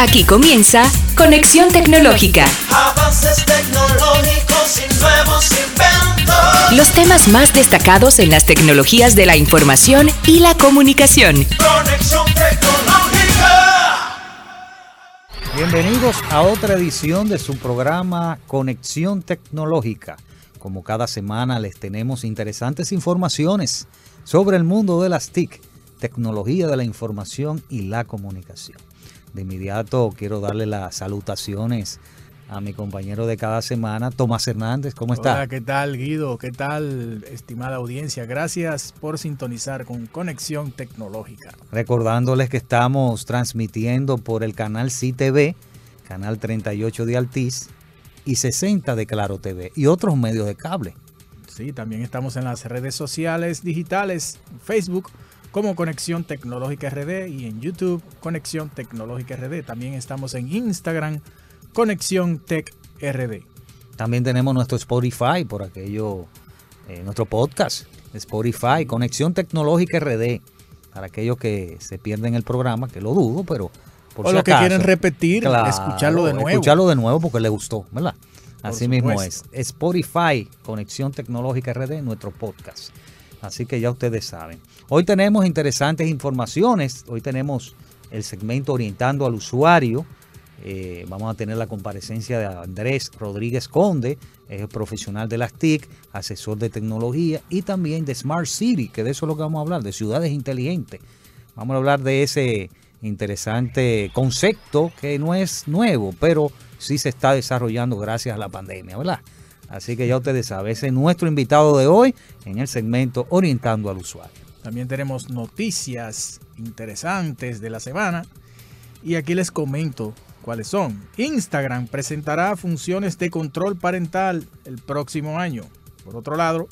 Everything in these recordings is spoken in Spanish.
Aquí comienza Conexión Tecnológica. Avances tecnológicos y nuevos inventos. Los temas más destacados en las tecnologías de la información y la comunicación. Conexión tecnológica. Bienvenidos a otra edición de su programa Conexión Tecnológica. Como cada semana les tenemos interesantes informaciones sobre el mundo de las TIC, tecnología de la información y la comunicación. De inmediato quiero darle las salutaciones a mi compañero de cada semana, Tomás Hernández. ¿Cómo está? Hola, ¿qué tal Guido? ¿Qué tal, estimada audiencia? Gracias por sintonizar con Conexión Tecnológica. Recordándoles que estamos transmitiendo por el canal CTV, canal 38 de Altiz y 60 de Claro TV y otros medios de cable. Sí, también estamos en las redes sociales digitales, Facebook como Conexión Tecnológica RD y en YouTube Conexión Tecnológica RD. También estamos en Instagram Conexión Tech RD. También tenemos nuestro Spotify por aquello, eh, nuestro podcast, Spotify, Conexión Tecnológica RD, para aquellos que se pierden el programa, que lo dudo, pero por o si los que quieren repetir, claro, escucharlo de nuevo. Escucharlo de nuevo porque le gustó, ¿verdad? Así Por mismo es. Spotify, Conexión Tecnológica RD, nuestro podcast. Así que ya ustedes saben. Hoy tenemos interesantes informaciones. Hoy tenemos el segmento orientando al usuario. Eh, vamos a tener la comparecencia de Andrés Rodríguez Conde, es profesional de las TIC, asesor de tecnología y también de Smart City, que de eso es lo que vamos a hablar, de ciudades inteligentes. Vamos a hablar de ese interesante concepto que no es nuevo, pero sí se está desarrollando gracias a la pandemia, ¿verdad? Así que ya ustedes saben, ese es nuestro invitado de hoy en el segmento Orientando al Usuario. También tenemos noticias interesantes de la semana. Y aquí les comento cuáles son. Instagram presentará funciones de control parental el próximo año. Por otro lado,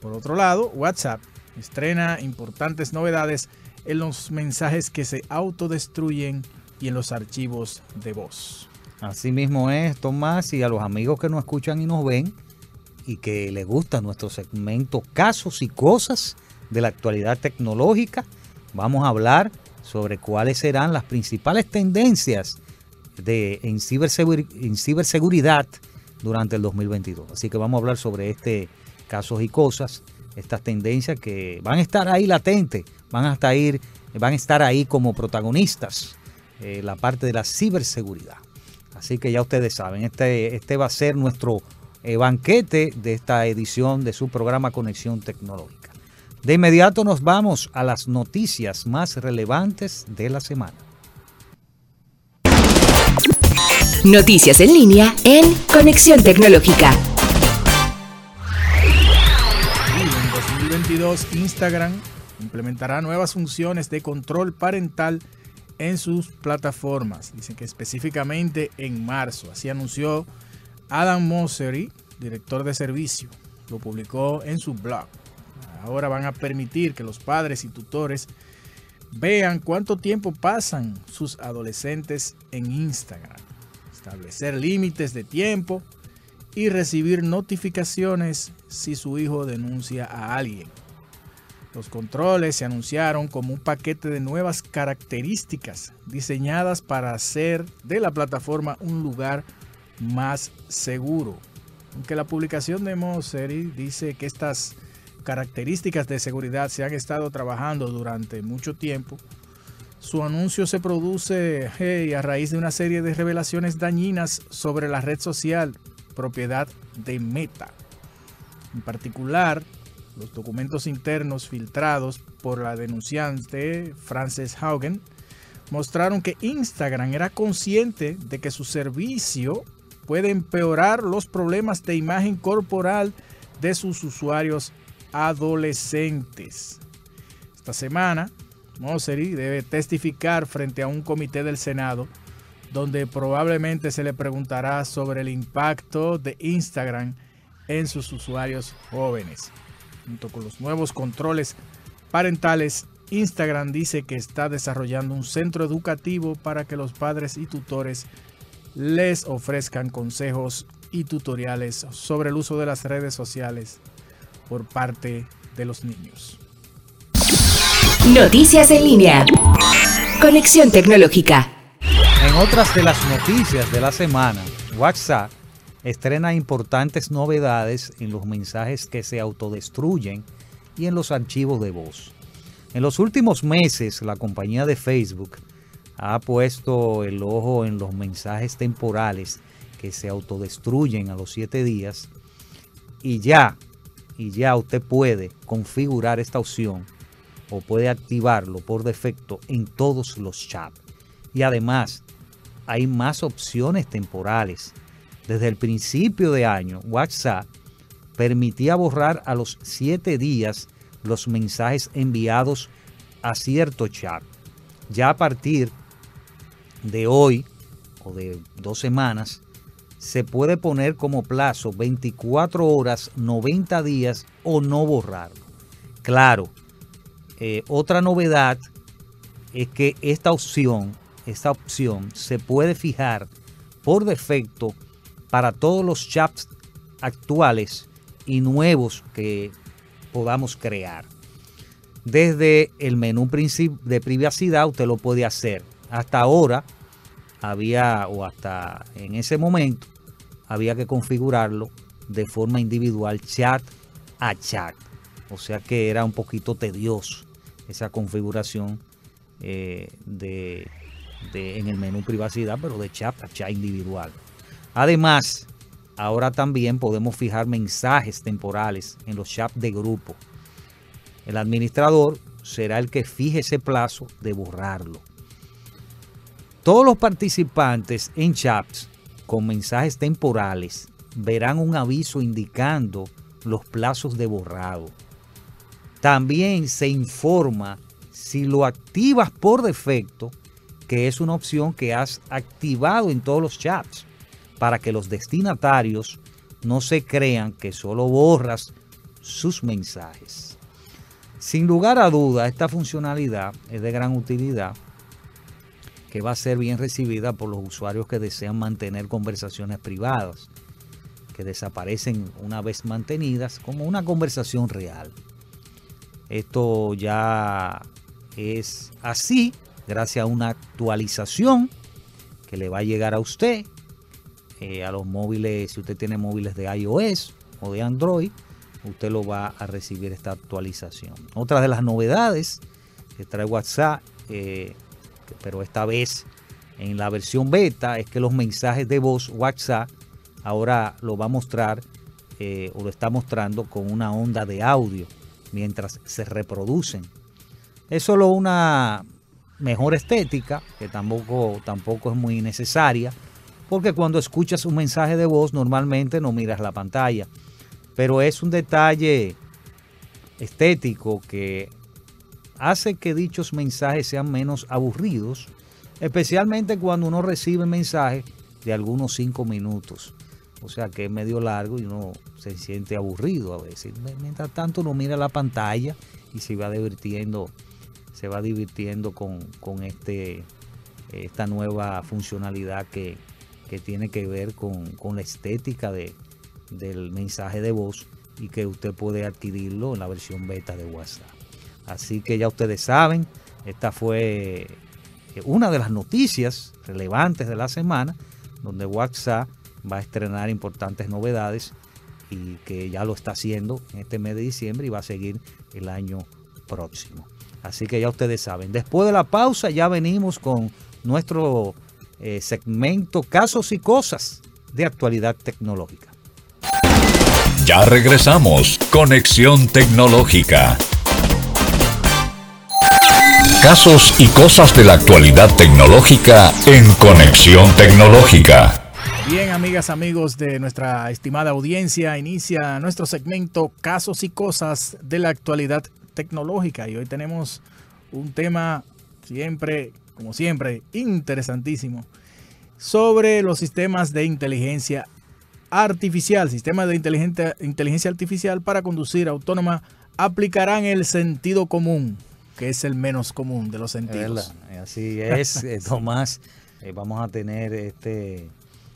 por otro lado, WhatsApp estrena importantes novedades en los mensajes que se autodestruyen y en los archivos de voz. Así mismo es, Tomás, y a los amigos que nos escuchan y nos ven y que les gusta nuestro segmento Casos y Cosas de la actualidad tecnológica, vamos a hablar sobre cuáles serán las principales tendencias de, en, ciberseguri- en ciberseguridad durante el 2022. Así que vamos a hablar sobre este Casos y Cosas, estas tendencias que van a estar ahí latentes, van a estar ahí, van a estar ahí como protagonistas, eh, la parte de la ciberseguridad. Así que ya ustedes saben, este, este va a ser nuestro eh, banquete de esta edición de su programa Conexión Tecnológica. De inmediato nos vamos a las noticias más relevantes de la semana. Noticias en línea en Conexión Tecnológica. En 2022 Instagram implementará nuevas funciones de control parental en sus plataformas. Dicen que específicamente en marzo. Así anunció Adam Mosseri, director de servicio. Lo publicó en su blog. Ahora van a permitir que los padres y tutores vean cuánto tiempo pasan sus adolescentes en Instagram. Establecer límites de tiempo y recibir notificaciones si su hijo denuncia a alguien. Los controles se anunciaron como un paquete de nuevas características diseñadas para hacer de la plataforma un lugar más seguro. Aunque la publicación de Mosseri dice que estas características de seguridad se han estado trabajando durante mucho tiempo, su anuncio se produce a raíz de una serie de revelaciones dañinas sobre la red social propiedad de Meta. En particular, los documentos internos filtrados por la denunciante Frances Haugen mostraron que Instagram era consciente de que su servicio puede empeorar los problemas de imagen corporal de sus usuarios adolescentes. Esta semana, Mosseri debe testificar frente a un comité del Senado donde probablemente se le preguntará sobre el impacto de Instagram en sus usuarios jóvenes. Junto con los nuevos controles parentales, Instagram dice que está desarrollando un centro educativo para que los padres y tutores les ofrezcan consejos y tutoriales sobre el uso de las redes sociales por parte de los niños. Noticias en línea. Conexión Tecnológica. En otras de las noticias de la semana, WhatsApp estrena importantes novedades en los mensajes que se autodestruyen y en los archivos de voz. En los últimos meses, la compañía de Facebook ha puesto el ojo en los mensajes temporales que se autodestruyen a los 7 días y ya, y ya usted puede configurar esta opción o puede activarlo por defecto en todos los chats. Y además, hay más opciones temporales. Desde el principio de año, WhatsApp permitía borrar a los 7 días los mensajes enviados a cierto chat. Ya a partir de hoy o de dos semanas, se puede poner como plazo 24 horas, 90 días o no borrarlo. Claro, eh, otra novedad es que esta opción, esta opción se puede fijar por defecto para todos los chats actuales y nuevos que podamos crear. Desde el menú de privacidad usted lo puede hacer. Hasta ahora había, o hasta en ese momento, había que configurarlo de forma individual, chat a chat. O sea que era un poquito tedioso esa configuración eh, de, en el menú privacidad, pero de chat a chat individual. Además, ahora también podemos fijar mensajes temporales en los chats de grupo. El administrador será el que fije ese plazo de borrarlo. Todos los participantes en chats con mensajes temporales verán un aviso indicando los plazos de borrado. También se informa si lo activas por defecto, que es una opción que has activado en todos los chats, para que los destinatarios no se crean que solo borras sus mensajes. Sin lugar a duda, esta funcionalidad es de gran utilidad que va a ser bien recibida por los usuarios que desean mantener conversaciones privadas, que desaparecen una vez mantenidas como una conversación real. Esto ya es así gracias a una actualización que le va a llegar a usted, eh, a los móviles, si usted tiene móviles de iOS o de Android, usted lo va a recibir esta actualización. Otra de las novedades que trae WhatsApp, eh, pero esta vez en la versión beta, es que los mensajes de voz WhatsApp ahora lo va a mostrar eh, o lo está mostrando con una onda de audio mientras se reproducen. Es solo una mejor estética, que tampoco, tampoco es muy necesaria, porque cuando escuchas un mensaje de voz normalmente no miras la pantalla pero es un detalle estético que hace que dichos mensajes sean menos aburridos, especialmente cuando uno recibe mensajes de algunos cinco minutos. O sea que es medio largo y uno se siente aburrido a veces. Mientras tanto uno mira la pantalla y se va divirtiendo, se va divirtiendo con, este, esta nueva funcionalidad que, tiene que ver con la estética de, del mensaje de voz y que usted puede adquirirlo en la versión beta de WhatsApp. Así que ya ustedes saben, esta fue eh, una de las noticias relevantes de la semana, donde WhatsApp va a estrenar importantes novedades y que ya lo está haciendo en este mes de diciembre y va a seguir el año próximo. Así que ya ustedes saben. Después de la pausa ya venimos con nuestro eh, segmento Casos y Cosas de actualidad tecnológica. Ya regresamos. Conexión Tecnológica. Casos y cosas de la actualidad tecnológica en Conexión Tecnológica. Bien, amigas, amigos de nuestra estimada audiencia, inicia nuestro segmento Casos y cosas de la actualidad tecnológica. Y hoy tenemos un tema siempre, como siempre, interesantísimo sobre los sistemas de inteligencia artificial, sistema de inteligencia artificial para conducir autónoma aplicarán el sentido común, que es el menos común de los sentidos. Así es, eh, Tomás. Eh, vamos a tener este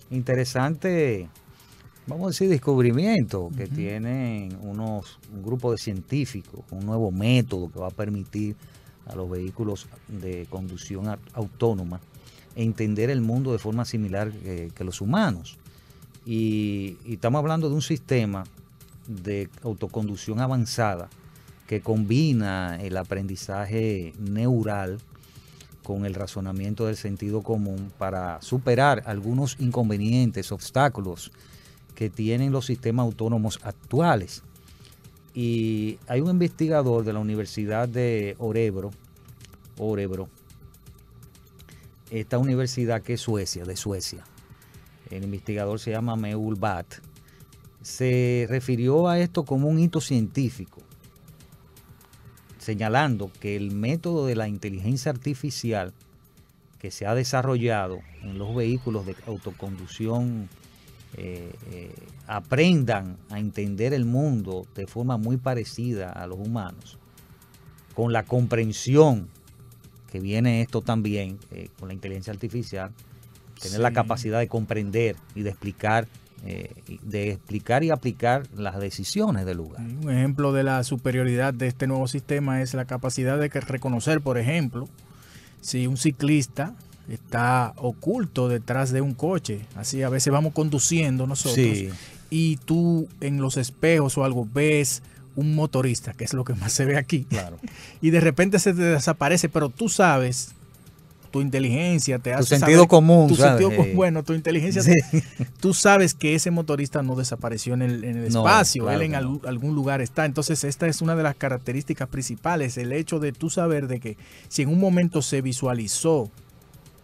interesante, vamos a decir, descubrimiento que tienen unos, un grupo de científicos, un nuevo método que va a permitir a los vehículos de conducción autónoma entender el mundo de forma similar que, que los humanos. Y, y estamos hablando de un sistema de autoconducción avanzada que combina el aprendizaje neural con el razonamiento del sentido común para superar algunos inconvenientes, obstáculos que tienen los sistemas autónomos actuales. Y hay un investigador de la Universidad de Orebro, Orebro, esta universidad que es Suecia, de Suecia. El investigador se llama Meul Bat. Se refirió a esto como un hito científico, señalando que el método de la inteligencia artificial que se ha desarrollado en los vehículos de autoconducción eh, eh, aprendan a entender el mundo de forma muy parecida a los humanos, con la comprensión que viene esto también eh, con la inteligencia artificial, tener la capacidad de comprender y de explicar, eh, de explicar y aplicar las decisiones del lugar. Un ejemplo de la superioridad de este nuevo sistema es la capacidad de que reconocer, por ejemplo, si un ciclista está oculto detrás de un coche. Así a veces vamos conduciendo nosotros Sí. y tú en los espejos o algo ves un motorista, que es lo que más se ve aquí, Claro. y de repente se te desaparece, pero tú sabes, tu inteligencia te hace sentido saber- común, tu ¿sabes? sentido com- Eh, bueno, tu inteligencia Sí. tú sabes que ese motorista no desapareció en el, en el No, espacio, claro él en al- algún lugar está. Entonces, esta es una de las características principales, el hecho de tú saber de que si en un momento se visualizó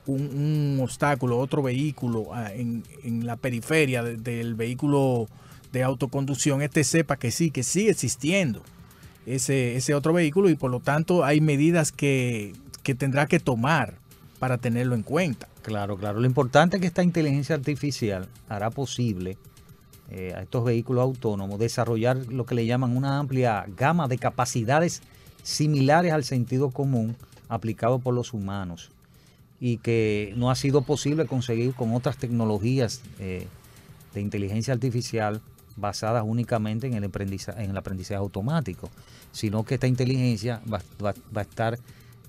un, un obstáculo, otro vehículo ah, en, en la periferia de- del vehículo de autoconducción, este sepa que sí, que sigue existiendo ese, ese otro vehículo y por lo tanto hay medidas que, que tendrá que tomar para tenerlo en cuenta. Claro, claro. Lo importante es que esta inteligencia artificial hará posible eh, a estos vehículos autónomos desarrollar lo que le llaman una amplia gama de capacidades similares al sentido común aplicado por los humanos y que no ha sido posible conseguir con otras tecnologías eh, de inteligencia artificial basadas únicamente en el, aprendizaje, automático, sino que esta inteligencia va- va a estar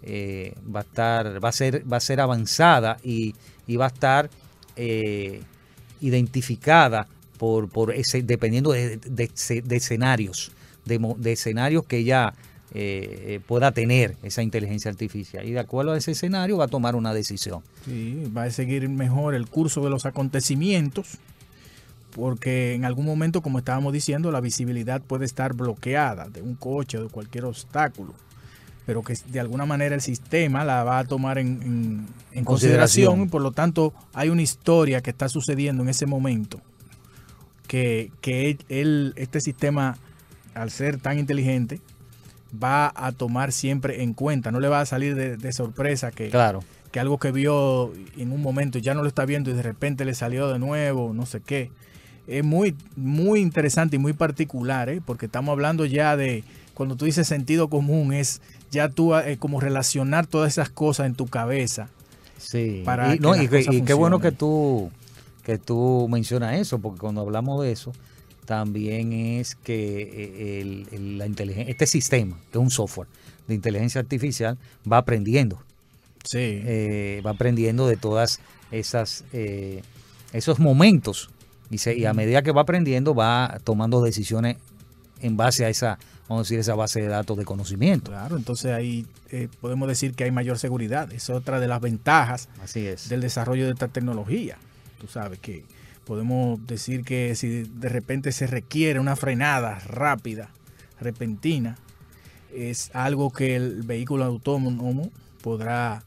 eh, va a estar va a ser va a ser avanzada y, y va a estar eh, identificada por, por ese dependiendo de, de- escenarios de escenarios que ella eh, eh, pueda tener esa inteligencia artificial. Y de acuerdo a ese escenario va a tomar una decisión. Sí, va a seguir mejor el curso de los acontecimientos, porque en algún momento, como estábamos diciendo, la visibilidad puede estar bloqueada de un coche o de cualquier obstáculo, pero que de alguna manera el sistema la va a tomar en, en- en consideración. Y por lo tanto hay una historia que está sucediendo en ese momento, que, que él- él- este sistema, al ser tan inteligente, va a tomar siempre en cuenta, no le va a salir de, de sorpresa que, claro que algo que vio en un momento ya no lo está viendo y de repente le salió de nuevo, no sé qué. Es muy, muy interesante y muy particular, ¿eh? porque estamos hablando ya de, cuando tú dices sentido común, es ya tú eh, como relacionar todas esas cosas en tu cabeza. Sí, para y, que no, y, qué bueno que tú que tú mencionas eso, porque cuando hablamos de eso, también es que eh, el- el- la inteligencia, este sistema, que es un software de inteligencia artificial, va aprendiendo, Sí. eh, va aprendiendo de todas esas eh, esos momentos y, se- y a medida que va aprendiendo va tomando decisiones en base a esa, vamos a decir, esa base de datos de conocimiento. Claro, entonces ahí eh, podemos decir que hay mayor seguridad. Es otra de las ventajas Así es. del desarrollo de esta tecnología. Tú sabes que podemos decir que si de repente se requiere una frenada rápida, repentina, es algo que el vehículo autónomo podrá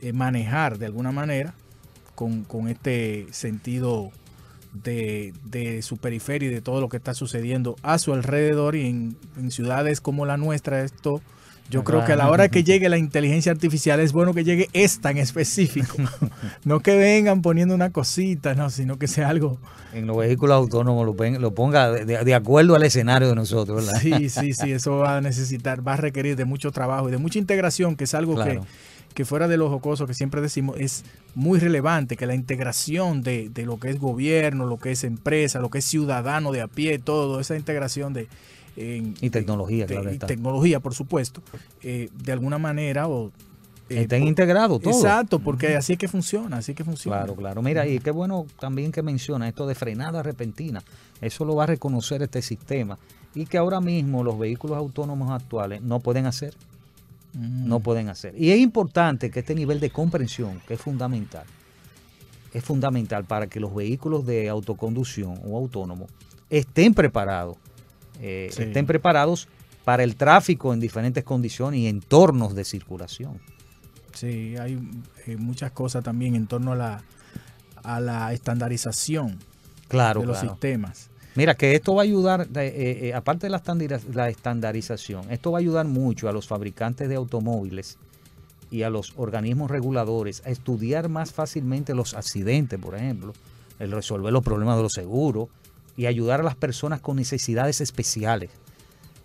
eh, manejar de alguna manera con, con este sentido de, de su periferia y de todo lo que está sucediendo a su alrededor y en, en ciudades como la nuestra esto yo creo que a la hora que llegue la inteligencia artificial es bueno que llegue esta en específico. no que vengan poniendo una cosita, no, sino que sea algo. En los vehículos autónomos lo, pen- lo ponga de, de- de acuerdo al escenario de nosotros, ¿verdad? Sí, sí, sí, eso va a necesitar, va a requerir de mucho trabajo y de mucha integración, que es algo Claro. que, que fuera de lo jocoso que siempre decimos, es muy relevante, que la integración de, de lo que es gobierno, lo que es empresa, lo que es ciudadano de a pie, todo, esa integración de... en- Y tecnología, de- claro y está. tecnología, por supuesto, eh, de alguna manera o eh, Estén integrados todos. Exacto, porque así es que funciona, así es que funciona. Claro, claro. Mira, y qué bueno también que menciona esto de frenada repentina. Eso lo va a reconocer este sistema. Y que ahora mismo los vehículos autónomos actuales no pueden hacer. Mm. No pueden hacer. Y es importante que este nivel de comprensión, que es fundamental, es fundamental para que los vehículos de autoconducción o autónomos estén preparados. eh, Sí. Estén preparados para el tráfico en diferentes condiciones y entornos de circulación. Sí, hay eh, muchas cosas también en torno a la, a la estandarización Claro, de los claro. sistemas. Mira, que esto va a ayudar, eh, eh, eh, aparte de la, estandarización, esto va a ayudar mucho a los fabricantes de automóviles y a los organismos reguladores a estudiar más fácilmente los accidentes, por ejemplo, el resolver los problemas de los seguros y ayudar a las personas con necesidades especiales.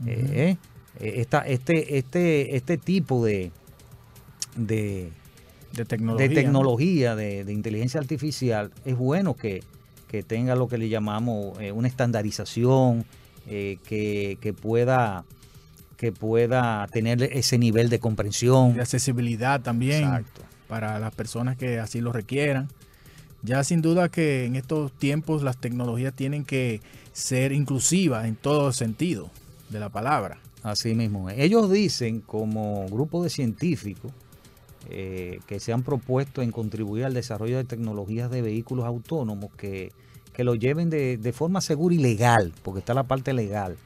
Eh, esta- este, este, este tipo de, de, De tecnología. de tecnología, de, de inteligencia artificial, es bueno que, que tenga lo que le llamamos eh, una estandarización, eh, que, que pueda que pueda tener ese nivel de comprensión. de accesibilidad también Exacto. para las personas que así lo requieran. Ya sin duda que en estos tiempos las tecnologías tienen que ser inclusivas en todo sentido de la palabra. Así mismo. Ellos dicen, como grupo de científicos eh, que se han propuesto en contribuir al desarrollo de tecnologías de vehículos autónomos que, que lo lleven de, de forma segura y legal, porque está la parte legal,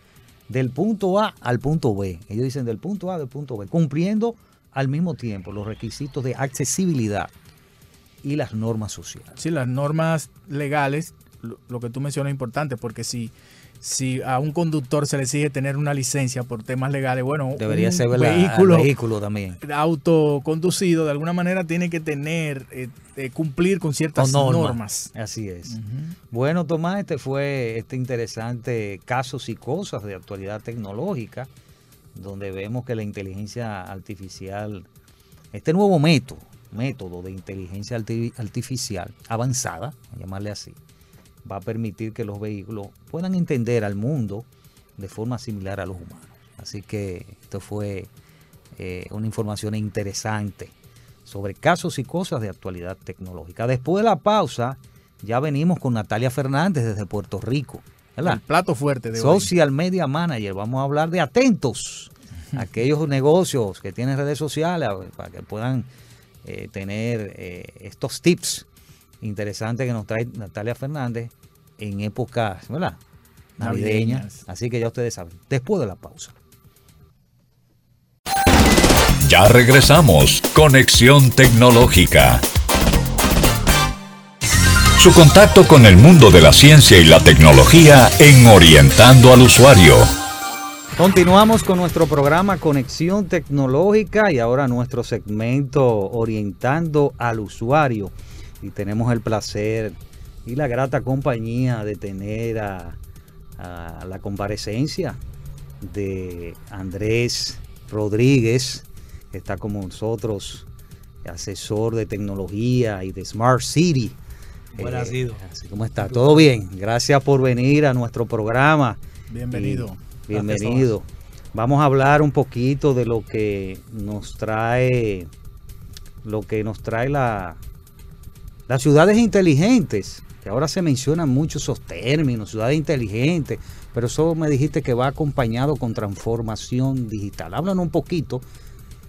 del punto A al punto B. Ellos dicen del punto A al punto B, cumpliendo al mismo tiempo los requisitos de accesibilidad y las normas sociales. Sí, las normas legales, lo, lo que tú mencionas es importante, porque si, si a un conductor se le exige tener una licencia por temas legales, bueno, Debería un ser la- vehículo, vehículo también. autoconducido de alguna manera tiene que tener, eh, eh, cumplir con ciertas Con normas. normas. Así es. Bueno, Tomás, este fue este interesante casos y cosas de actualidad tecnológica, donde vemos que la inteligencia artificial, este nuevo método, método de inteligencia arti- artificial avanzada, a llamarle así, va a permitir que los vehículos puedan entender al mundo de forma similar a los humanos. Así que esto fue eh, una información interesante sobre casos y cosas de actualidad tecnológica. Después de la pausa, ya venimos con Natalia Fernández desde Puerto Rico. ¿verdad? El plato fuerte de hoy. Social Media Manager. Vamos a hablar de atentos. Aquellos negocios que tienen redes sociales para que puedan eh, tener eh, estos tips interesantes que nos trae Natalia Fernández en épocas ¿verdad? navideñas. Navideñas. Así que ya ustedes saben. Después de la pausa. Ya regresamos. Conexión Tecnológica. Su contacto con el mundo de la ciencia y la tecnología en Orientando al Usuario. Continuamos con nuestro programa Conexión Tecnológica y ahora nuestro segmento Orientando al Usuario. Y tenemos el placer y la grata compañía de tener a, a la comparecencia de Andrés Rodríguez, que está con nosotros, asesor de tecnología y de Smart City. Buenas, Eh, así como está, todo bien. Gracias por venir a nuestro programa. Bienvenido. Y bienvenido. Vamos a hablar un poquito de lo que nos trae, lo que nos trae la, las ciudades inteligentes, que ahora se mencionan mucho esos términos, ciudades inteligentes, pero eso me dijiste que va acompañado con transformación digital. Háblanos un poquito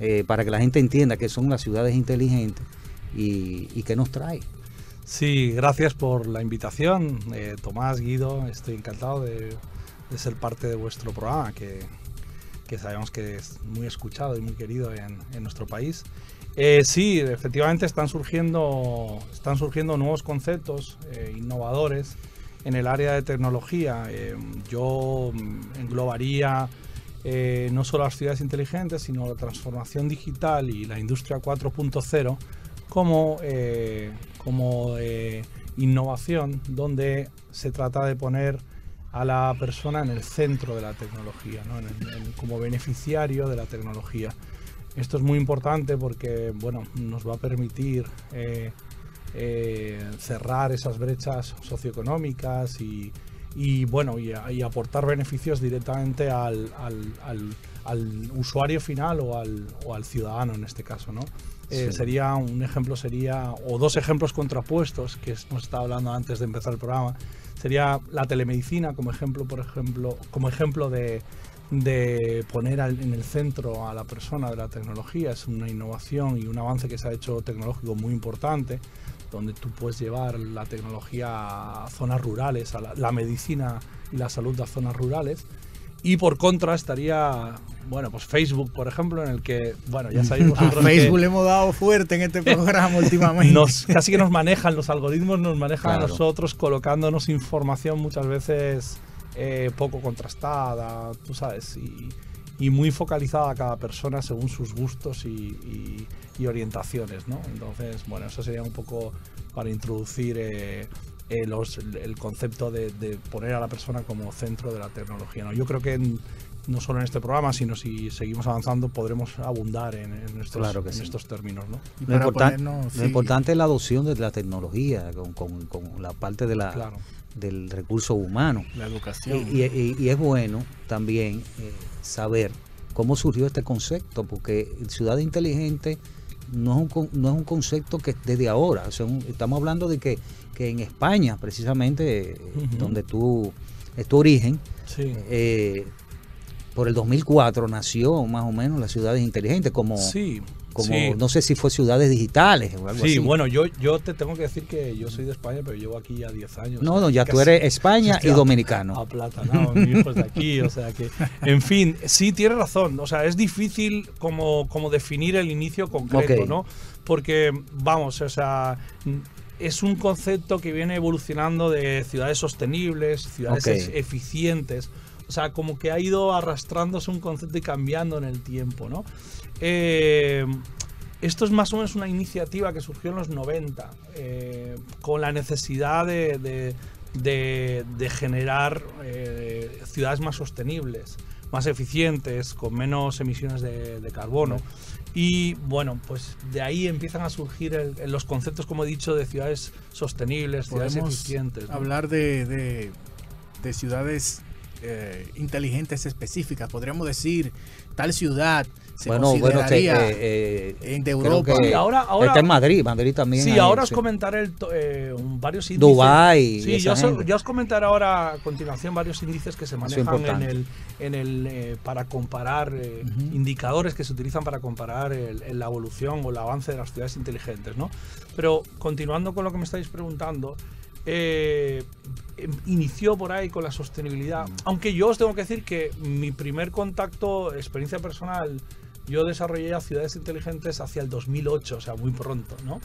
eh, para que la gente entienda qué son las ciudades inteligentes y, y qué nos trae. Sí, gracias por la invitación, eh, Tomás, Guido. Estoy encantado de, ser parte de vuestro programa, que, sabemos que es muy escuchado y muy querido en nuestro país. Eh, sí, efectivamente están surgiendo, están surgiendo nuevos conceptos eh, innovadores en el área de tecnología. Eh, yo mm, englobaría eh, no solo las ciudades inteligentes, sino la transformación digital y la industria 4.0 como, eh, como innovación donde se trata de poner a la persona en el centro de la tecnología, como beneficiario de la tecnología. Esto es muy importante porque bueno, nos va a permitir eh, eh, cerrar esas brechas socioeconómicas y, y, bueno y, a- y aportar beneficios directamente al, al- al- al usuario final o al, o al ciudadano en este caso. ¿no? eh, Sí. sería un ejemplo sería o dos ejemplos contrapuestos que nos estaba hablando antes de empezar el programa sería la telemedicina como ejemplo por ejemplo como ejemplo de de poner al- en el centro a la persona de la tecnología. Es una innovación y un avance que se ha hecho tecnológico muy importante donde tú puedes llevar la tecnología a zonas rurales a la, la medicina y la salud a zonas rurales. Y por contra estaría bueno pues Facebook por ejemplo en el que bueno ya sabéis A vosotros que- Facebook le hemos dado fuerte en este programa últimamente. nos, casi que nos manejan, los algoritmos nos manejan a nosotros colocándonos información muchas veces eh, poco contrastada, tú sabes, y, y muy focalizada a cada persona según sus gustos y, y- y orientaciones, ¿no? Entonces, bueno, eso sería un poco para introducir eh, eh, los- el concepto de, de poner a la persona como centro de la tecnología, ¿no? Yo creo que en- no solo en este programa, sino si seguimos avanzando, podremos abundar en, en estos, Claro que en sí. estos términos, ¿no? Lo, para importan- ponernos, lo sí, importante es la adopción de la tecnología con, con- con la parte de la, Claro. Del recurso humano. la educación. y- y- y es bueno también eh, saber cómo surgió este concepto, porque ciudad inteligente no es un, no es un concepto que es desde ahora. o sea, un- estamos hablando de que, que en España, precisamente, eh, donde tú es tu origen, Sí. eh, por el 2004 nació más o menos las ciudades inteligentes, como, Sí, como sí. no sé si fue ciudades digitales o algo Sí, así. bueno, yo, yo te tengo que decir que yo soy de España, pero llevo aquí ya 10 años. No, no, ya tú eres España y dominicano. Aplatanado, mi hijo es de aquí, o sea que... En fin, sí, tienes razón, o sea, es difícil como, como definir el inicio concreto. ¿no? Porque, vamos, o sea, es un concepto que viene evolucionando de ciudades sostenibles, ciudades eficientes, o sea, como que ha ido arrastrándose un concepto y cambiando en el tiempo, ¿no? Eh, esto es más o menos una iniciativa que surgió en los 90, eh, con la necesidad de, de- de- de generar eh, ciudades más sostenibles, más eficientes, con menos emisiones de, carbono. Y bueno, pues de ahí empiezan a surgir el- los conceptos, como he dicho, de ciudades sostenibles, ciudades eficientes. ¿no? hablar de ciudades eh, inteligentes específicas. Podríamos decir, tal ciudad se bueno, bueno, consideraría eh, eh, en de Europa. que Y ahora- ahora- está en Madrid, Madrid también. Sí, hay, ahora os sí. comentaré el eh, un- varios índices. Dubái. Sí, y esa ya os, gente. ya os comentaré ahora a continuación varios índices que se manejan en el, en el eh, para comparar eh, indicadores que se utilizan para comparar el- el- la evolución o el avance de las ciudades inteligentes, ¿no? Pero continuando con lo que me estáis preguntando, eh, inició por ahí con la sostenibilidad. Aunque yo os tengo que decir que mi primer contacto, experiencia personal, yo desarrollé ciudades inteligentes hacia el 2008, o sea, muy pronto, ¿no?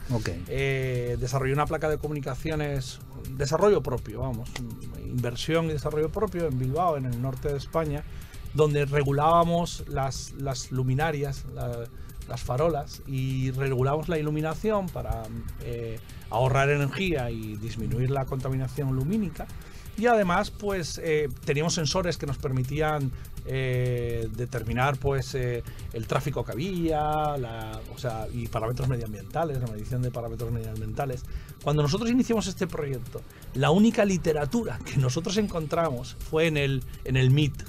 Eh, desarrollé una placa de comunicaciones, desarrollo propio, vamos, inversión y desarrollo propio en Bilbao, en el norte de España, donde regulábamos las, las luminarias, la- las farolas, y regulábamos la iluminación para eh, ahorrar energía y disminuir la contaminación lumínica. Y además, pues eh, teníamos sensores que nos permitían eh, determinar pues eh, el tráfico que había, la- o sea, y parámetros medioambientales, la medición de parámetros medioambientales. Cuando nosotros iniciamos este proyecto, la única literatura que nosotros encontramos fue en el, en el MIT,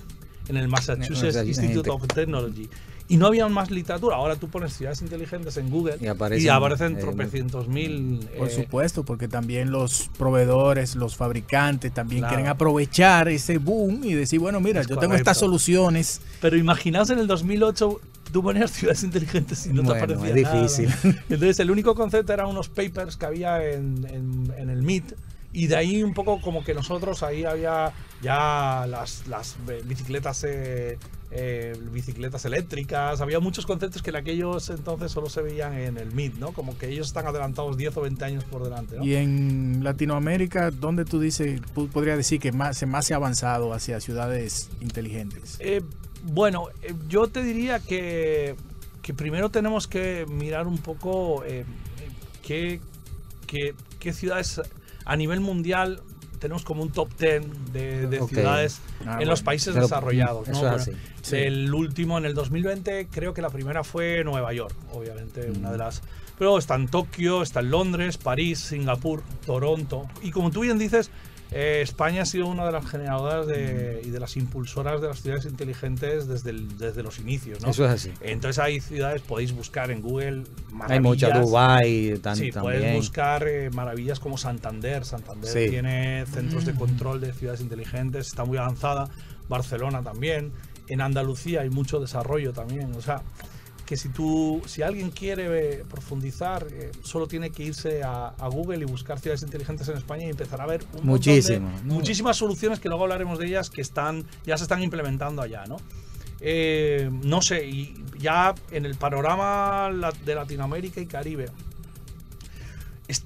en el Massachusetts Institute of Technology. Y no había más literatura. Ahora tú pones ciudades inteligentes en Google Y y aparecen, aparecen, eh, tropecientos mil. Por eh, supuesto, porque también los proveedores, los fabricantes también Claro. quieren aprovechar ese boom y decir, bueno, mira, Es yo tengo correcto. estas soluciones. Pero imaginaos en el 2008 tú ponías ciudades inteligentes y no Bueno, te aparecía es nada. difícil. Entonces el único concepto eran unos papers que había en, en- en el MIT y de ahí un poco como que nosotros ahí había ya las, las eh, bicicletas eh, eh, bicicletas eléctricas, había muchos conceptos que en aquellos entonces solo se veían en el MIT, ¿no? Como que ellos están adelantados 10 o 20 años por delante, ¿no? Y en Latinoamérica, ¿dónde tú dices, podría decir que más, se más se ha avanzado hacia ciudades inteligentes? Eh, bueno, eh, yo te diría que, que primero tenemos que mirar un poco qué, qué- qué ciudades a nivel mundial tenemos como un top 10 de, ciudades Ah, en los países Pero, desarrollados. ¿no? eso es Bueno, así. Sí. El último, en el 2020, creo que la primera fue Nueva York, obviamente, Mm. una de las... Pero está en Tokio, está en Londres, París, Singapur, Toronto. Y como tú bien dices, eh, España ha sido una de las generadoras de- y de las impulsoras de las ciudades inteligentes desde, el- desde los inicios, ¿no? Eso es así. Entonces hay ciudades, podéis buscar en Google Hay mucha maravillas. Dubai tan- Sí, puedes también. buscar eh, maravillas como Santander. Santander Sí. tiene centros de control de ciudades inteligentes, está muy avanzada. Barcelona también. En Andalucía hay mucho desarrollo también. O sea, que si tú, si alguien quiere eh, profundizar, eh, solo tiene que irse a, a Google y buscar ciudades inteligentes en España y empezar a ver un de- muchísimas soluciones que luego hablaremos de ellas que están, ya se están implementando allá, ¿no? Eh, no sé, y ya en el panorama de Latinoamérica y Caribe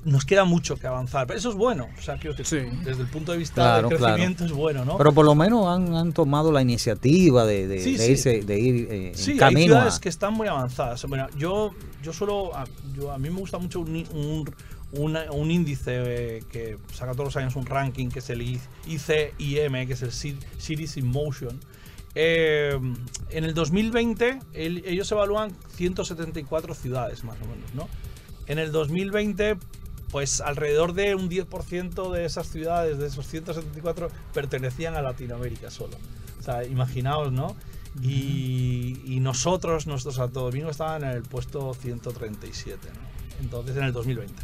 nos queda mucho que avanzar, pero eso es bueno, o sea, Sí. desde el punto de vista Claro, del claro. crecimiento es bueno, ¿no? Pero por lo menos han, han tomado la iniciativa de, de- Sí, de sí. irse, de ir eh, en Sí, hay camino ciudades a... que están muy avanzadas. Bueno, yo, yo solo, a, yo, a mí me gusta mucho un, un, una- un índice eh, que saca todos los años un ranking, que es el ICIM, que es el Ci- Cities in Motion. Eh, en el 2020 el- ellos evalúan 174 ciudades más o menos, ¿no? En el 2020 pues alrededor de un 10% de esas ciudades, de esos 174, pertenecían a Latinoamérica solo. O sea, imaginaos, ¿no? Y, y nosotros, nuestros Santo Domingo estaban en el puesto 137, ¿no? Entonces, en el 2020.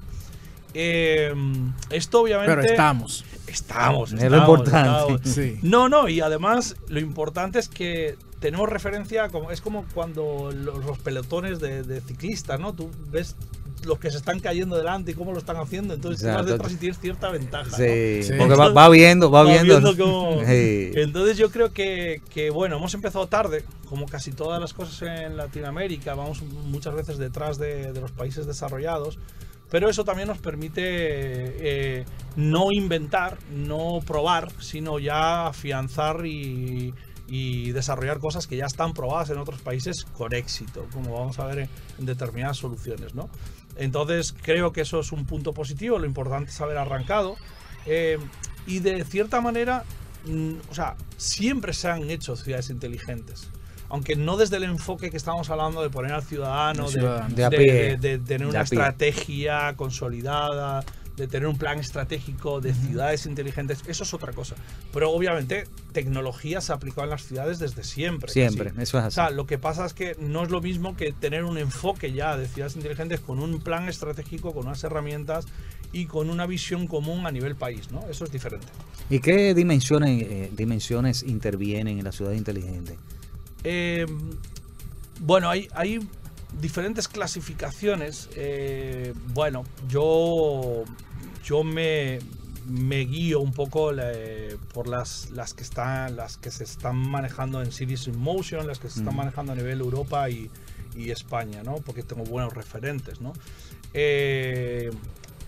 Eh, esto obviamente... Pero estamos. Estamos, Es lo importante. estamos. Sí. No, no, y además lo importante es que tenemos referencia, como es como cuando los, los pelotones de, de ciclistas, ¿no? Tú ves los que se están cayendo delante y cómo lo están haciendo, entonces tú vas Exacto. detrás y tienes cierta ventaja. ¿no? Sí, Sí. porque va, va viendo, va, viendo. cómo- Sí. Entonces yo creo que, que, bueno, hemos empezado tarde, como casi todas las cosas en Latinoamérica, vamos muchas veces detrás de, de los países desarrollados, pero eso también nos permite eh, no inventar, no probar, sino ya afianzar y, y desarrollar cosas que ya están probadas en otros países con éxito, como vamos a ver en, en determinadas soluciones, ¿no? Entonces creo que eso es un punto positivo, lo importante es haber arrancado. Eh, y de cierta manera, mm, o sea, siempre se han hecho ciudades inteligentes. Aunque no desde el enfoque que estamos hablando de poner al ciudadano, de, ciudadano. De a de- pie. de tener una estrategia consolidada, de tener un plan estratégico de ciudades inteligentes, eso es otra cosa. Pero obviamente tecnología se ha aplicado en las ciudades desde siempre. Siempre, casi. eso es O así. sea, lo que pasa es que no es lo mismo que tener un enfoque ya de ciudades inteligentes con un plan estratégico, con unas herramientas y con una visión común a nivel país, ¿no? Eso es diferente. ¿Y qué dimensiones, eh, dimensiones intervienen en la ciudad inteligente? Eh, bueno, hay, hay diferentes clasificaciones. Eh, bueno, yo, yo me, me guío un poco eh, por las, las, que están, las que se están manejando en Cities in Motion, las que se están Mm. manejando a nivel Europa y, y España, ¿no? Porque tengo buenos referentes, ¿no? Eh,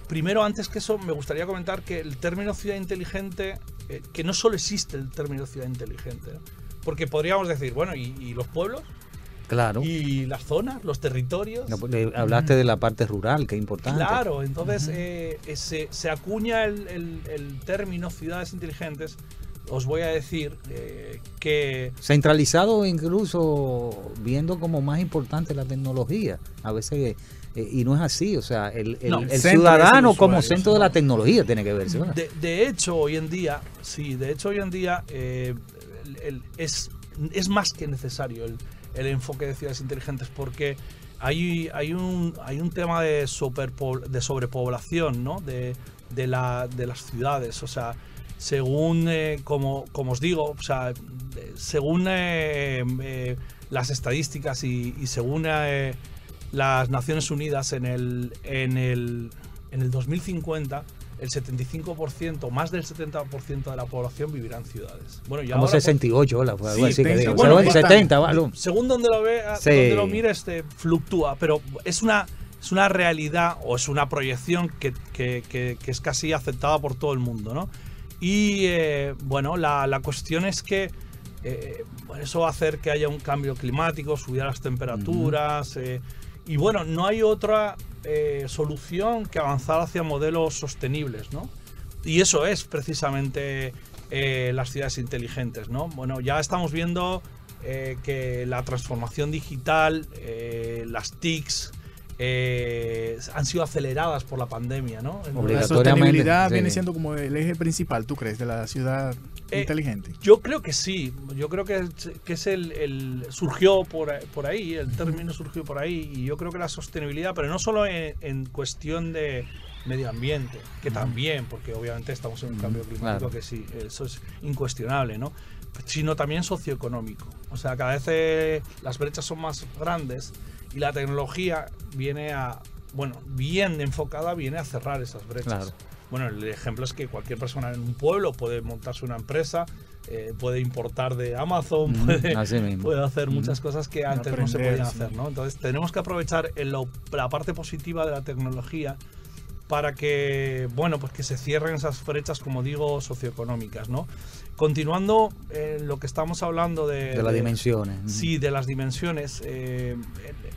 primero, antes que eso, me gustaría comentar que el término ciudad inteligente, eh, que no solo existe el término ciudad inteligente, ¿no? porque podríamos decir, bueno, ¿y, y los pueblos? Claro. ¿Y las zonas? ¿Los territorios? No, pues, hablaste de la parte rural, que es importante. Claro, entonces eh, eh, se, se acuña el, el- el término ciudades inteligentes. Os voy a decir eh, que Centralizado incluso viendo como más importante la tecnología. A veces, eh, y no es así, o sea, el, el- No, el ciudadano como usuario, centro de la tecnología tiene que verse. de, de hecho hoy en día, sí, de hecho hoy en día eh, el- es, es más que necesario el, el enfoque de ciudades inteligentes porque hay, hay, un, hay un tema de, de sobrepoblación ¿no? de, de, la, de las ciudades. O sea, según, eh, como, como os digo, o sea, según eh, eh, las estadísticas y, y según las Naciones Unidas en el, en el, en el 2050, el 75%, más del 70% de la población vivirá en ciudades. Bueno, ya Como ahora, 68, hola, fue algo Sí, así que digo. bueno, O sea, bastante. 70, ¿vale? según donde lo vea, Sí. donde lo mire, este, fluctúa, pero es una, es una realidad o es una proyección que, que- que- que es casi aceptada por todo el mundo, ¿no? Y eh, bueno, la, la cuestión es que eh, bueno, eso va a hacer que haya un cambio climático, subir las temperaturas, eh, y bueno, no hay otra eh, solución que avanzar hacia modelos sostenibles, ¿no? Y eso es precisamente eh, las ciudades inteligentes, ¿no? Bueno, ya estamos viendo eh, que la transformación digital, las TICs, eh, han sido aceleradas por la pandemia, ¿no? La sostenibilidad sí. viene siendo como el eje principal, ¿tú crees, de la ciudad Eh, inteligente? Yo creo que sí, yo creo que, es- que es el, el- surgió por, por ahí, el término surgió por ahí y yo creo que la sostenibilidad, pero no solo en, en cuestión de medio ambiente, que también, porque obviamente estamos en un cambio climático claro. que sí, eso es incuestionable, ¿no? Sino también socioeconómico. O sea, cada vez eh, las brechas son más grandes y la tecnología viene a, bueno, bien enfocada, viene a cerrar esas brechas. Claro. Bueno, el ejemplo es que cualquier persona en un pueblo puede montarse una empresa, eh, puede importar de Amazon, Mm, puede, puede hacer muchas cosas que antes no se podían sí. hacer, ¿no? Entonces tenemos que aprovechar en lo- la parte positiva de la tecnología para que, bueno, pues que se cierren esas brechas, como digo, socioeconómicas, ¿no? Continuando en lo que estamos hablando de... de las dimensiones. Sí, de las dimensiones. eh,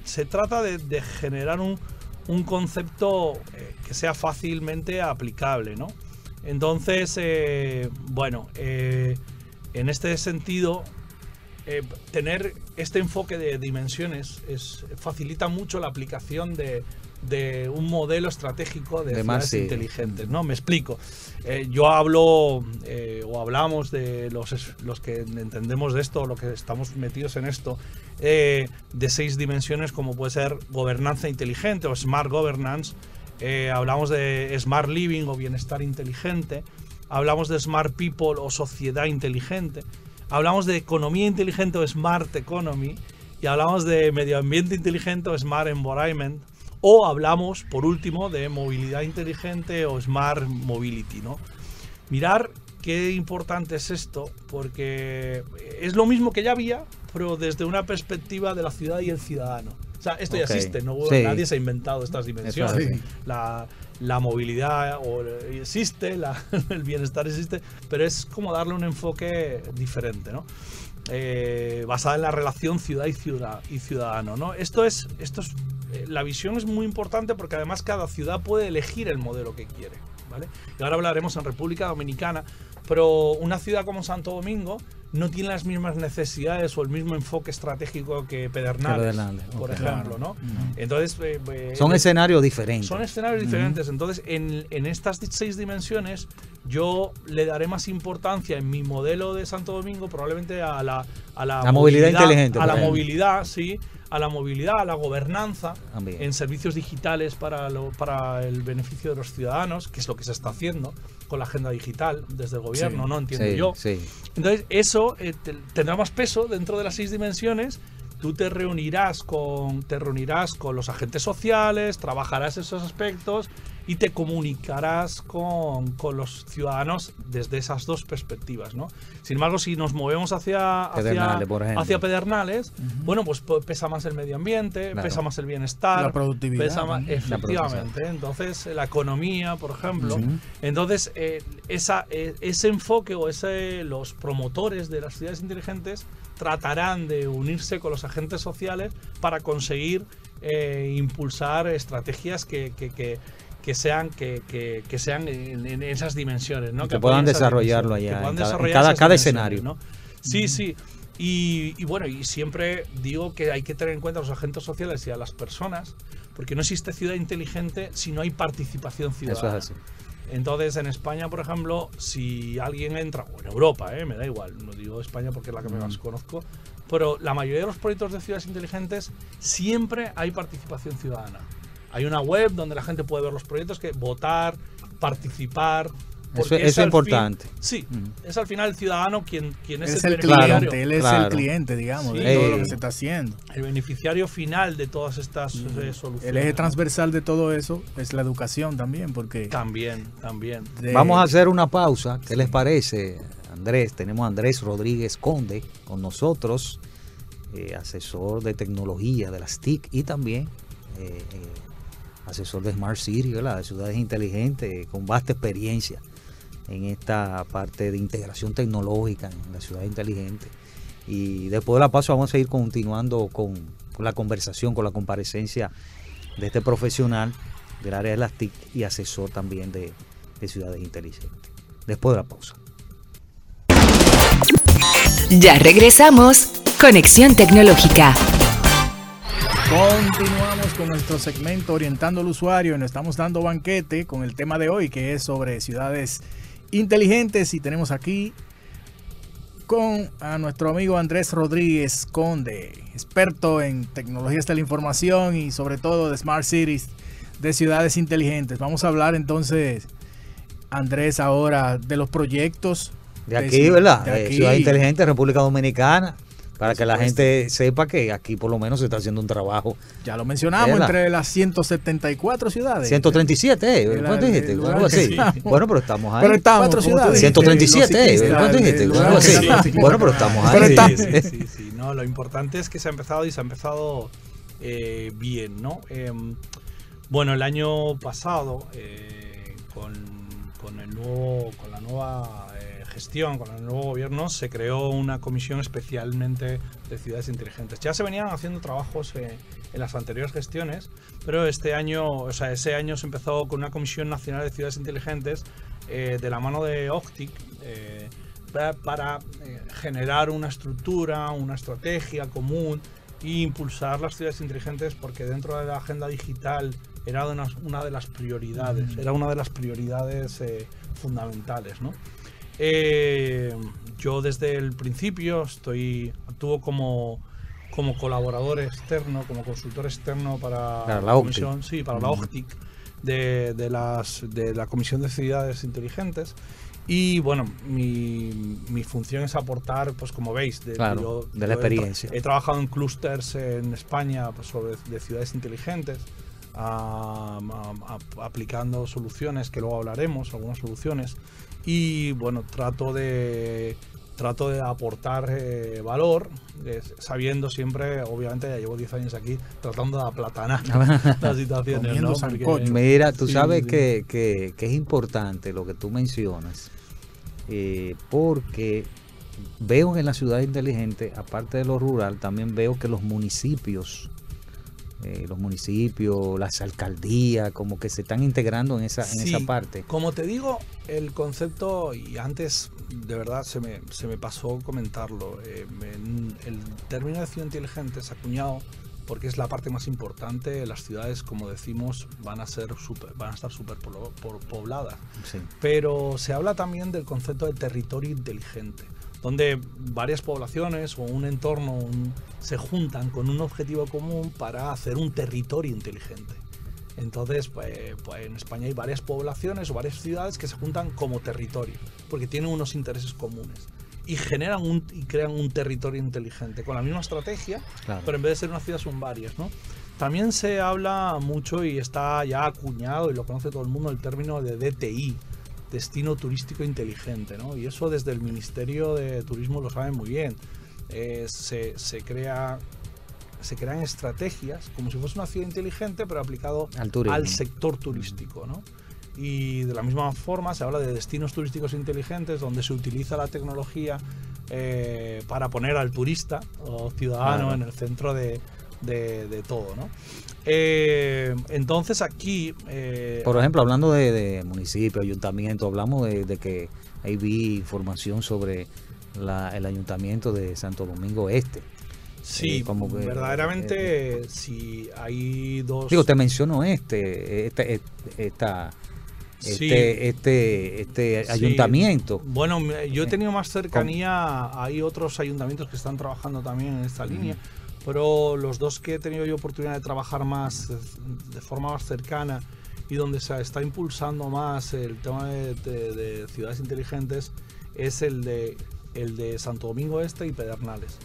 se trata de, de generar un, un concepto eh, que sea fácilmente aplicable, ¿no? Entonces, eh, bueno, eh, en este sentido, eh, tener este enfoque de dimensiones es, facilita mucho la aplicación de, de un modelo estratégico de, De City. inteligentes, ¿no? Me explico. Eh, yo hablo eh, o hablamos de los, los que entendemos de esto, lo que estamos metidos en esto, eh, de seis dimensiones como puede ser gobernanza inteligente o smart governance. Hablamos de smart living o bienestar inteligente. Hablamos de smart people o sociedad inteligente. Hablamos de economía inteligente o smart economy. Y hablamos de medio ambiente inteligente o smart environment. O hablamos, por último, de movilidad inteligente o smart mobility, ¿no? Mirar qué importante es esto, porque es lo mismo que ya había, pero desde una perspectiva de la ciudad y el ciudadano. O sea, esto ya existe, no, Sí. nadie se ha inventado estas dimensiones. La, la movilidad o, eh, existe, la- el bienestar existe, pero es como darle un enfoque diferente, ¿no? Eh, basada en la relación ciudad y, ciudad y ciudadano, ¿no? Esto es, esto es, la visión es muy importante porque además cada ciudad puede elegir el modelo que quiere, ¿vale? Y ahora hablaremos en República Dominicana, pero una ciudad como Santo Domingo no tiene las mismas necesidades o el mismo enfoque estratégico que Pedernales, Pedernales, por ejemplo, ¿no? Entonces, eh, eh, Son escenarios diferentes. son escenarios diferentes. Entonces, en, en estas seis dimensiones, yo le daré más importancia en mi modelo de Santo Domingo, probablemente a la, a la, La movilidad inteligente, A la ejemplo. movilidad, sí. A la movilidad, a la gobernanza, También. en servicios digitales para, lo- para el beneficio de los ciudadanos, que es lo que se está haciendo con la agenda digital desde el gobierno, Sí. ¿no? Entiendo Sí, yo. sí. Entonces, eso eh, te- tendrá más peso dentro de las seis dimensiones. Tú te reunirás con, te reunirás con los agentes sociales, trabajarás esos aspectos y te comunicarás con, con los ciudadanos desde esas dos perspectivas, ¿no? Sin embargo, si nos movemos hacia, hacia, Pedernales, por ejemplo. hacia Pedernales, bueno, pues po- pesa más el medio ambiente, Claro. pesa más el bienestar, La productividad, pesa más- ¿no? La efectivamente. Entonces, la economía, por ejemplo. Entonces, eh, esa, eh, ese enfoque o ese, los promotores de las ciudades inteligentes tratarán de unirse con los agentes sociales para conseguir eh, impulsar estrategias que, que- que- que sean, que, que- que sean en, en esas dimensiones. ¿no? Que puedan desarrollarlo allá, que puedan en cada- en cada- escenario. ¿no? Sí, sí. Y, y bueno, y siempre digo que hay que tener en cuenta a los agentes sociales y a las personas, porque no existe ciudad inteligente si no hay participación Eso ciudadana. es así. Entonces, en España, por ejemplo, si alguien entra, o en Europa, ¿eh? me da igual, no digo España porque es la que Mm. más conozco, pero la mayoría de los proyectos de ciudades inteligentes siempre hay participación ciudadana. Hay una web donde la gente puede ver los proyectos, que votar, participar. Eso es fin- importante. sí, Mm. es al final el ciudadano quien, quien es, es el, el cliente, él es Claro. el cliente, digamos, Sí. de todo lo que se está haciendo. el beneficiario final de todas estas eh, soluciones. El eje transversal de todo eso es la educación también, porque También, también. de- Vamos a hacer una pausa. ¿Qué les parece, Andrés? Tenemos a Andrés Rodríguez Conde con nosotros, eh, asesor de tecnología de las TIC y también eh, eh, asesor de Smart City, ¿verdad? de ciudades inteligentes, con vasta experiencia en esta parte de integración tecnológica en la ciudad inteligente. Y después de la pausa vamos a ir continuando con, con la conversación, con la comparecencia de este profesional del área de las TIC y asesor también de, de ciudades inteligentes. Después de la pausa. Ya regresamos. Conexión Tecnológica. Continuamos con nuestro segmento Orientando al Usuario y nos estamos dando banquete con el tema de hoy que es sobre ciudades inteligentes y tenemos aquí con a nuestro amigo Andrés Rodríguez Conde, experto en tecnologías de la información y sobre todo de Smart Cities, de ciudades inteligentes. Vamos a hablar entonces, Andrés, ahora de los proyectos. De aquí, ¿verdad? de Eh, aquí. Ciudad Inteligente, República Dominicana, para que la gente sepa que aquí por lo menos se está haciendo un trabajo. Ya lo mencionamos, ¿Verdad? entre las 174 ciudades. 137, ¿eh? ¿Cuánto dijiste? así. sí. Bueno, pero estamos ahí. Pero estamos, Cuatro ciudades. dijiste, 137, los ¿eh? Bueno, pero estamos Pero ahí. estamos. Sí, sí, sí. No, lo importante es que se ha empezado y se ha empezado eh, bien, ¿no? Em, bueno, el año pasado, eh, con, con el nuevo, con la nueva gestión, con el nuevo gobierno, se creó una comisión especialmente de ciudades inteligentes. Ya se venían haciendo trabajos eh, en las anteriores gestiones, pero este año, o sea, ese año se empezó con una comisión nacional de ciudades inteligentes eh, de la mano de Octic. eh, pa- para eh, generar una estructura, una estrategia común e impulsar las ciudades inteligentes porque dentro de la agenda digital era una, una de las prioridades, era una de las prioridades fundamentales. ¿no? Eh, yo desde el principio estoy actúo como, como colaborador externo, como consultor externo para, Para la Octic. comisión, sí, para la OCTIC de, de las, de la Comisión de Ciudades Inteligentes. Y bueno, mi, mi función es aportar, pues como veis, de, Claro, de la he tra- experiencia. He, trabajado en clústeres en España pues, sobre de ciudades inteligentes, am, am, ap- aplicando soluciones que luego hablaremos, algunas soluciones. Y bueno, trato de trato de aportar eh, valor, eh, sabiendo siempre, obviamente ya llevo 10 años aquí, tratando de aplatanar las situaciones. ¿no? Porque-. Mira, tú Sí, sabes sí. Que, que- que es importante lo que tú mencionas, eh, porque veo en la ciudad inteligente, aparte de lo rural, también veo que los municipios, eh, los municipios, las alcaldías, como que se están integrando en esa, en esa parte. Como te digo, el concepto, y antes de verdad se me, se me pasó comentarlo, eh, en- el término de ciudad inteligente es acuñado porque es la parte más importante. Las ciudades, como decimos, van a, ser super- van a estar súper pobladas. Sí. Pero se habla también del concepto de territorio inteligente, donde varias poblaciones o un entorno un- se juntan con un objetivo común para hacer un territorio inteligente. Entonces, pues, pues en España hay varias poblaciones o varias ciudades que se juntan como territorio, porque tienen unos intereses comunes y generan un, y crean un territorio inteligente con la misma estrategia, Claro. pero en vez de ser una ciudad son varias, ¿no? También se habla mucho y está ya acuñado y lo conoce todo el mundo el término de DTI, destino turístico inteligente, ¿no? Y eso desde el Ministerio de Turismo lo saben muy bien. Eh, se, se crea se crean estrategias como si fuese una ciudad inteligente pero aplicado Al sector turístico, ¿no? Y de la misma forma se habla de destinos turísticos inteligentes donde se utiliza la tecnología eh, para poner al turista o ciudadano Claro. en el centro de, de- de todo, ¿no? Eh, entonces aquí... eh, Por ejemplo, hablando de, de municipio, ayuntamiento, hablamos de, de que ahí vi información sobre la- el ayuntamiento de Santo Domingo Este. sí, eh, como que- verdaderamente si hay dos... Digo, te menciono este, este, esta, Sí. este, este, este Sí. ayuntamiento. Bueno, yo he tenido más cercanía, hay otros ayuntamientos que están trabajando también en esta línea, pero los dos que he tenido yo oportunidad de trabajar más eh, de forma más cercana y donde se está impulsando más el tema de, de- de ciudades inteligentes es el de, el de Santo Domingo Este y Pedernales.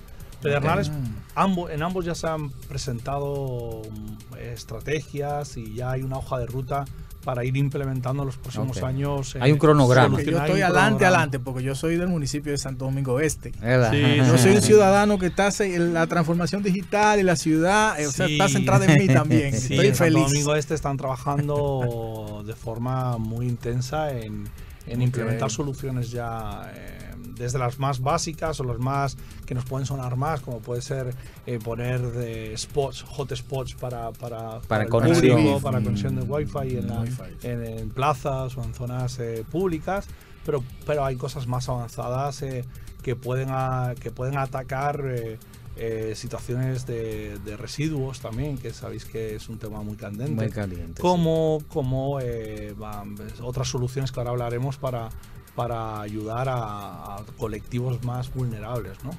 Pedernales, ambos, en ambos ya se han presentado mm, estrategias y ya hay una hoja de ruta para ir implementando en los próximos años. Hay un cronograma. Yo estoy adelante, adelante, porque yo soy del municipio de Santo Domingo Este. Sí, Yo soy un ciudadano que está en la transformación digital y la ciudad, eh, o sea, Sí. está centrada en mí también. Sí, Estoy en Santo feliz. Domingo Este están trabajando de forma muy intensa en, implementar soluciones ya eh, desde las más básicas o las más que nos pueden sonar más, como puede ser eh, poner de spots, hotspots para, para, para, el conexión. público, para conexión de wifi en, la- Wi-Fi. en, en plazas o en zonas eh, públicas, pero, pero hay cosas más avanzadas eh, que, pueden a- que pueden atacar eh, eh, situaciones de, de residuos también, que sabéis que es un tema muy candente. Muy caliente. como, como eh, va- otras soluciones que ahora hablaremos para, para ayudar a, a colectivos más vulnerables, ¿no?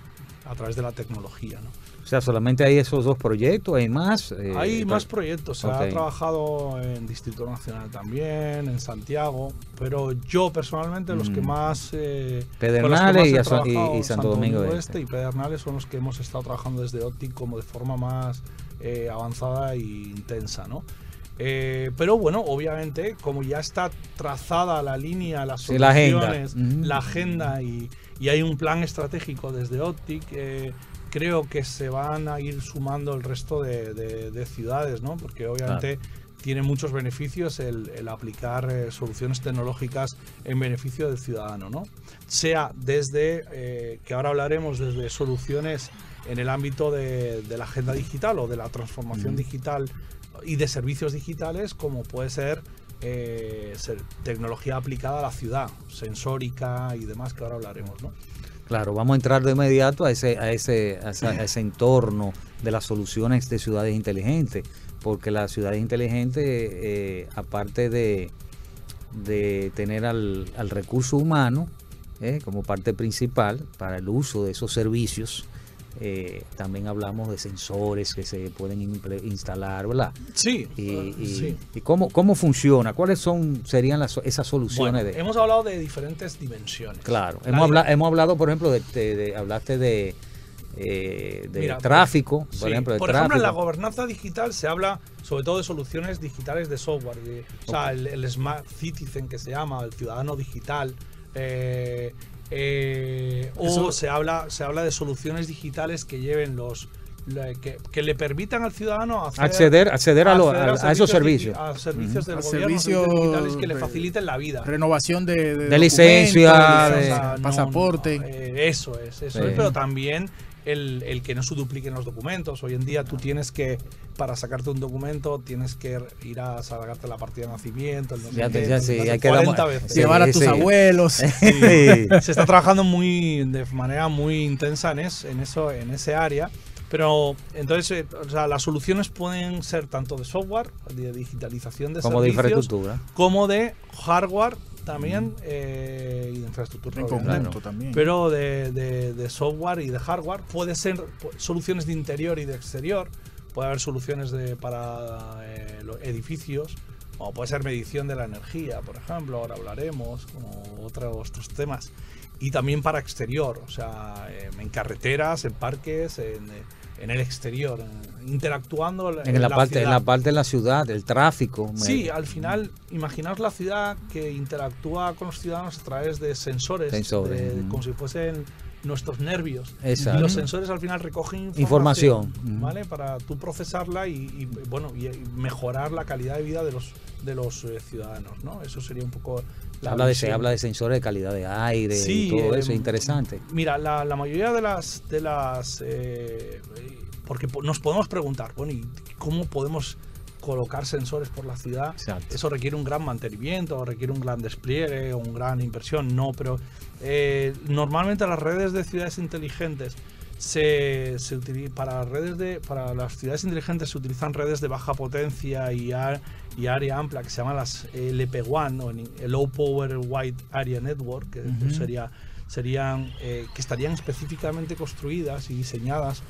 A través de la tecnología, ¿no? O sea, solamente hay esos dos proyectos, hay más. eh, Hay más pro- proyectos, se ok. ha trabajado en Distrito Nacional también, en Santiago, pero yo personalmente los que Mm. más... eh, Pedernales con los que y más y- trabajado, y Santo Domingo Este. Este y Pedernales son los que hemos estado trabajando desde Optic como de forma más eh, avanzada e intensa, ¿no? Eh, pero bueno, obviamente, como ya está trazada la línea, las Sí, la agenda. soluciones, la agenda y, y hay un plan estratégico desde Optic, eh, creo que se van a ir sumando el resto de, de- de ciudades, ¿no? Porque obviamente tiene muchos beneficios el, el aplicar eh, soluciones tecnológicas en beneficio del ciudadano, ¿no? Sea desde, que ahora hablaremos, desde soluciones en el ámbito de, de la agenda digital o de la transformación digital y de servicios digitales, como puede ser, eh, ser tecnología aplicada a la ciudad, sensórica y demás, que ahora hablaremos, ¿no? Claro, vamos a entrar de inmediato a ese, a ese, a esa- a ese entorno de las soluciones de ciudades inteligentes, porque las ciudades inteligentes, eh, aparte de, de tener al, al recurso humano eh, como parte principal para el uso de esos servicios, eh, también hablamos de sensores que se pueden instalar, ¿verdad? Sí, Y, eh, y- sí. y cómo, cómo funciona, cuáles son serían las, esas soluciones Bueno, de... hemos hablado de diferentes dimensiones. Claro, La hemos, dimen- habla- hemos hablado, por ejemplo, de, de- de- hablaste de, eh, de Mira, tráfico, por Sí, ejemplo, de por ejemplo, en la gobernanza digital se habla sobre todo de soluciones digitales de software, de- o sea, el, el Smart Citizen que se llama, el ciudadano digital, eh, eh, o se habla, se habla de soluciones digitales que lleven los le- que, que le permitan al ciudadano hacer- acceder, acceder a, lo- acceder a- a esos servicios. a servicios del A gobierno, servicios digitales que le faciliten la vida. Renovación de, de, De licencia, de- O sea, no, pasaporte. no, eh, eso es, eso Sí. es, pero también el, el que no se dupliquen los documentos. Hoy en día tú tienes que, para sacarte un documento, tienes que ir a sacarte la partida de nacimiento, el no sé Ya qué, ya sí, hay que 40 dar- veces. Llevar a tus sí. abuelos. Sí. Se está trabajando muy de manera muy intensa en, es- en eso, en ese área. Pero entonces, eh, o sea, las soluciones pueden ser tanto de software, de digitalización de como de servicios, infraestructura. como de hardware también eh, y de infraestructura. en conjunto también. Pero de, de- de software y de hardware puede ser soluciones de interior y de exterior. Puede haber soluciones de, para eh, los edificios, o puede ser medición de la energía, por ejemplo, ahora hablaremos, como otros, otros temas. Y también para exterior, o sea, eh, en carreteras, en parques, en, en el exterior, en- interactuando En la, parte, en ciudad. la parte de la ciudad, el tráfico. Sí, me- al final, imaginaos la ciudad que interactúa con los ciudadanos a través de sensores, Sensores, de- mm. como si fuesen nuestros nervios. Exacto. Y los sensores al final recogen Información. información. ¿vale? Para tú procesarla y, y, bueno y, mejorar la calidad de vida de los de los eh, ciudadanos, ¿no? Eso sería un poco la habla de, se habla de sensores de calidad de aire Sí, y todo eh, eso, interesante. Mira, la, la mayoría de las de las eh, porque po- nos podemos preguntar, bueno, ¿y cómo podemos colocar sensores por la ciudad? Exacto. Eso requiere un gran mantenimiento, requiere un gran despliegue, una gran inversión, no, pero eh, normalmente las redes de ciudades inteligentes se, se utili- para redes de para las ciudades inteligentes se utilizan redes de baja potencia y, a- y área amplia que se llaman las LP1 o Low Power Wide Area Network que pues, sería serían eh, que estarían específicamente construidas y diseñadas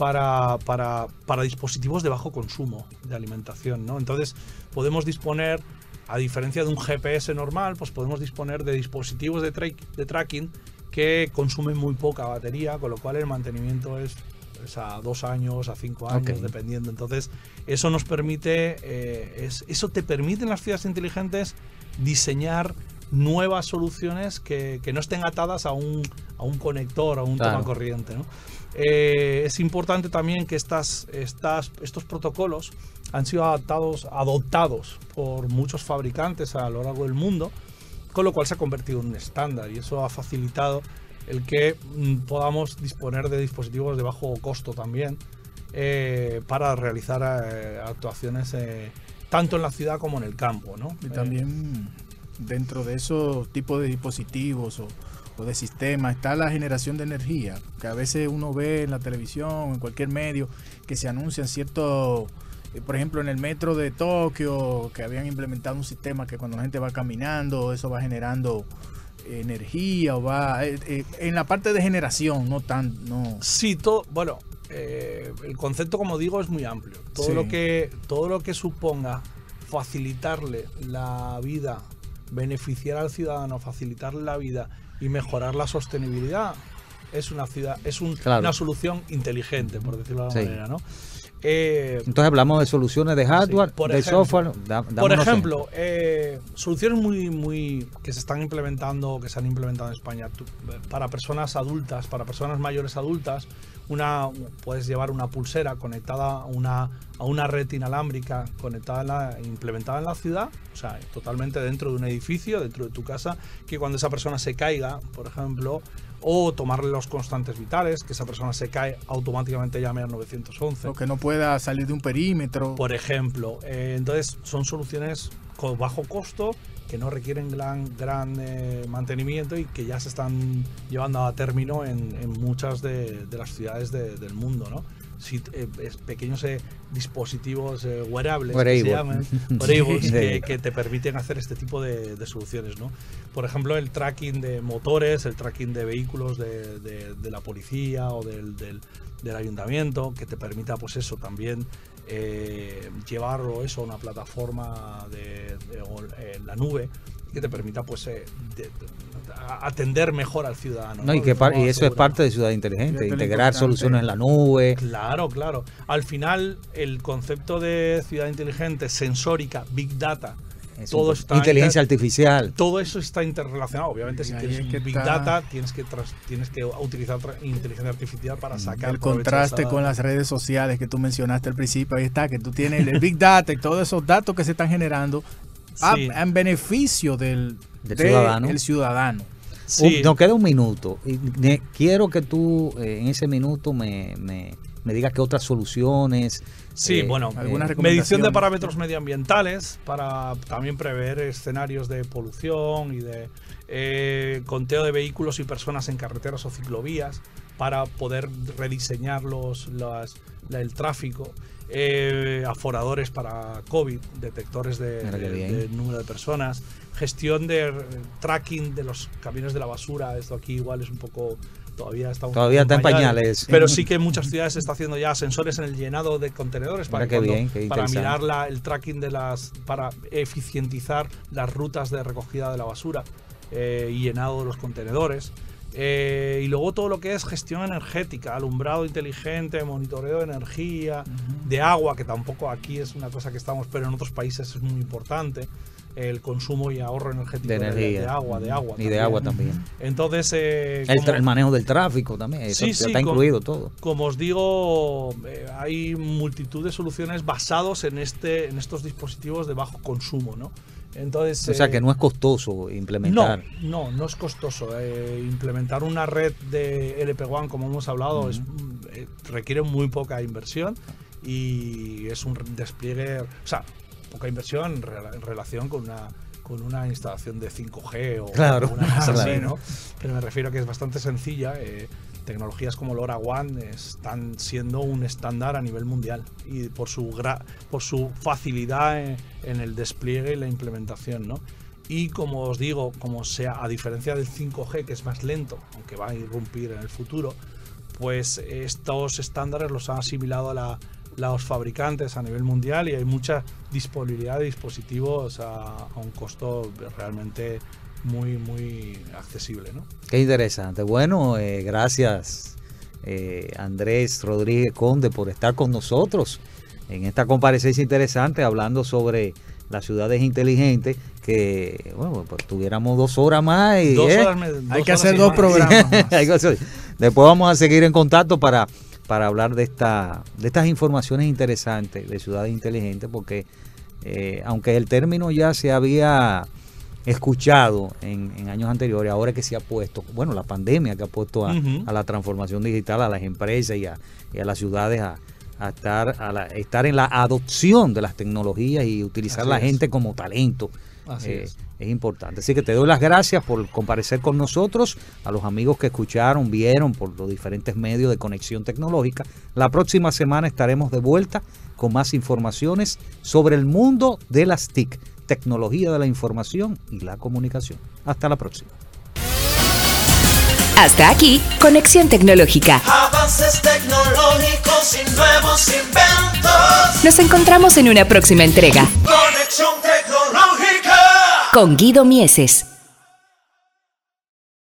para, para, para dispositivos de bajo consumo de alimentación, ¿no? Entonces podemos disponer, a diferencia de un GPS normal, pues podemos disponer de dispositivos de, tra- de tracking que consumen muy poca batería, con lo cual el mantenimiento es, es a dos años, a cinco años, dependiendo. Entonces eso nos permite, eh, es- eso te permite en las ciudades inteligentes diseñar nuevas soluciones que, que no estén atadas a un, a un conector, a un Claro. toma corriente. ¿no? Eh, es importante también que estas, estas, estos protocolos han sido adaptados, adoptados por muchos fabricantes a lo largo del mundo, con lo cual se ha convertido en un estándar y eso ha facilitado el que mm, podamos disponer de dispositivos de bajo costo también eh, para realizar eh, actuaciones eh, tanto en la ciudad como en el campo. ¿no? Y Eh, también dentro de esos tipos de dispositivos o, de sistemas está la generación de energía, que a veces uno ve en la televisión, en cualquier medio, que se anuncian ciertos, eh, por ejemplo, en el metro de Tokio, que habían implementado un sistema que cuando la gente va caminando, eso va generando energía o va eh, eh, en la parte de generación, no tan, no. Sí, todo, bueno, eh, el concepto, como digo, es muy amplio. Todo Sí. lo que todo lo que suponga facilitarle la vida, beneficiar al ciudadano, facilitarle la vida y mejorar la sostenibilidad es una ciudad, es un- Claro. una solución inteligente, por decirlo de alguna Sí. manera, ¿no? Eh, Entonces hablamos de soluciones de hardware, por de ejemplo. software. da- Por ejemplo, eh, soluciones muy, muy que se están implementando, que se han implementado en España tú- para personas adultas, para personas mayores adultas, una puedes llevar una pulsera conectada a una, a una red inalámbrica conectada en la- implementada en la ciudad, o sea, totalmente dentro de un edificio, dentro de tu casa, que cuando esa persona se caiga, por ejemplo, o tomarle los constantes vitales, que esa persona se cae, automáticamente llame al 911 O que no pueda salir de un perímetro. por ejemplo. Eh, entonces, son soluciones con bajo costo que no requieren gran, gran eh, mantenimiento y que ya se están llevando a término en, en muchas de, de las ciudades de- del mundo, ¿no? Eh, pequeños eh, dispositivos eh, wearables, que Wearable. se llaman, wearables, Sí. que, que te permiten hacer este tipo de, de soluciones, ¿no? Por ejemplo, el tracking de motores, el tracking de vehículos de, de- de la policía o del, del- del ayuntamiento, que te permita, pues eso, también eh, llevarlo eso a una plataforma de, en la nube que te permita, pues, eh, de- de- a- atender mejor al ciudadano. No, y, que y eso es parte de Ciudad Inteligente, integrar soluciones en la nube. Claro, claro. Al final, el concepto de ciudad inteligente, sensórica, big data, es todo está inteligencia inter- artificial. todo eso está interrelacionado. Obviamente, si Y tienes es que big está- data, tienes que, tras- tienes que utilizar inteligencia artificial para sacar el contraste con data. las redes sociales que tú mencionaste al principio, ahí está, que tú tienes el Big Data y todos esos datos que se están generando a- Sí. en beneficio del, Del de ciudadano. el ciudadano. Sí. Un- nos queda un minuto. Y ne- quiero que tú eh, en ese minuto me, me, me digas qué otras soluciones. Sí, eh, bueno, algunas eh, medición de parámetros medioambientales para también prever escenarios de polución y de eh, conteo de vehículos y personas en carreteras o ciclovías para poder rediseñar los, las- la- el tráfico. eh, aforadores para COVID, detectores de, número de personas, gestión de eh, tracking de los camiones de la basura. Esto aquí igual es un poco todavía estamos Todavía está en pañales. pero sí que en muchas ciudades se está haciendo ya sensores en el llenado de contenedores para, cuando- bien, para mirar la- el tracking de las para eficientizar las rutas de recogida de la basura eh, y llenado de los contenedores Eh, y luego todo lo que es gestión energética, alumbrado inteligente, monitoreo de energía, de agua, que tampoco aquí es una cosa que estamos, pero en otros países es muy importante, el consumo y ahorro energético de energía. de agua, de agua. Y de agua también. Entonces, eh, El, como- manejo del tráfico también. Sí, está incluido todo. como os digo, eh, hay multitud de soluciones basados en este, en estos dispositivos de bajo consumo, ¿no? Entonces, O sea eh, que no es costoso implementar. no, no, no es costoso. Eh, implementar una red de LP1, como hemos hablado, es, mm, eh, requiere muy poca inversión y es un despliegue, o sea, poca inversión en, rela- en relación con una con una instalación de 5G o Claro, una cosa así, claro. ¿no? Pero me refiero a que es bastante sencilla. eh, tecnologías como LoRaWAN están siendo un estándar a nivel mundial y por su gra- por su facilidad en, en el despliegue y la implementación, ¿no? Y como os digo, como sea, a diferencia del 5G, que es más lento, aunque va a irrumpir en el futuro, pues estos estándares los han asimilado a la- los fabricantes a nivel mundial y hay mucha disponibilidad de dispositivos a, a un costo realmente muy, muy accesible, ¿no? Qué interesante. Bueno, eh, gracias eh, Andrés Rodríguez Conde por estar con nosotros en esta comparecencia interesante hablando sobre las ciudades inteligentes que, bueno, pues tuviéramos dos horas más y... Dos ¿eh? horas me- dos Hay que horas hacer dos más. programas. más. Después vamos a seguir en contacto para, para hablar de, esta, de estas informaciones interesantes de ciudades inteligentes, porque eh, aunque el término ya se había escuchado en, en años anteriores, ahora que se ha puesto, bueno, la pandemia que ha puesto a, la transformación digital, a las empresas y a, y a las ciudades a, a estar, a la- estar en la adopción de las tecnologías y utilizar Así la es. gente como talento Así eh, es. es importante. Así que te doy las gracias por comparecer con nosotros, a los amigos que escucharon, vieron por los diferentes medios de conexión tecnológica. La próxima semana estaremos de vuelta con más informaciones sobre el mundo de las TIC, tecnología de la información y la comunicación. Hasta la próxima. Hasta aquí, Conexión Tecnológica. Avances tecnológicos y nuevos inventos. Nos encontramos en una próxima entrega Conexión tecnológica. con Guido Mieses.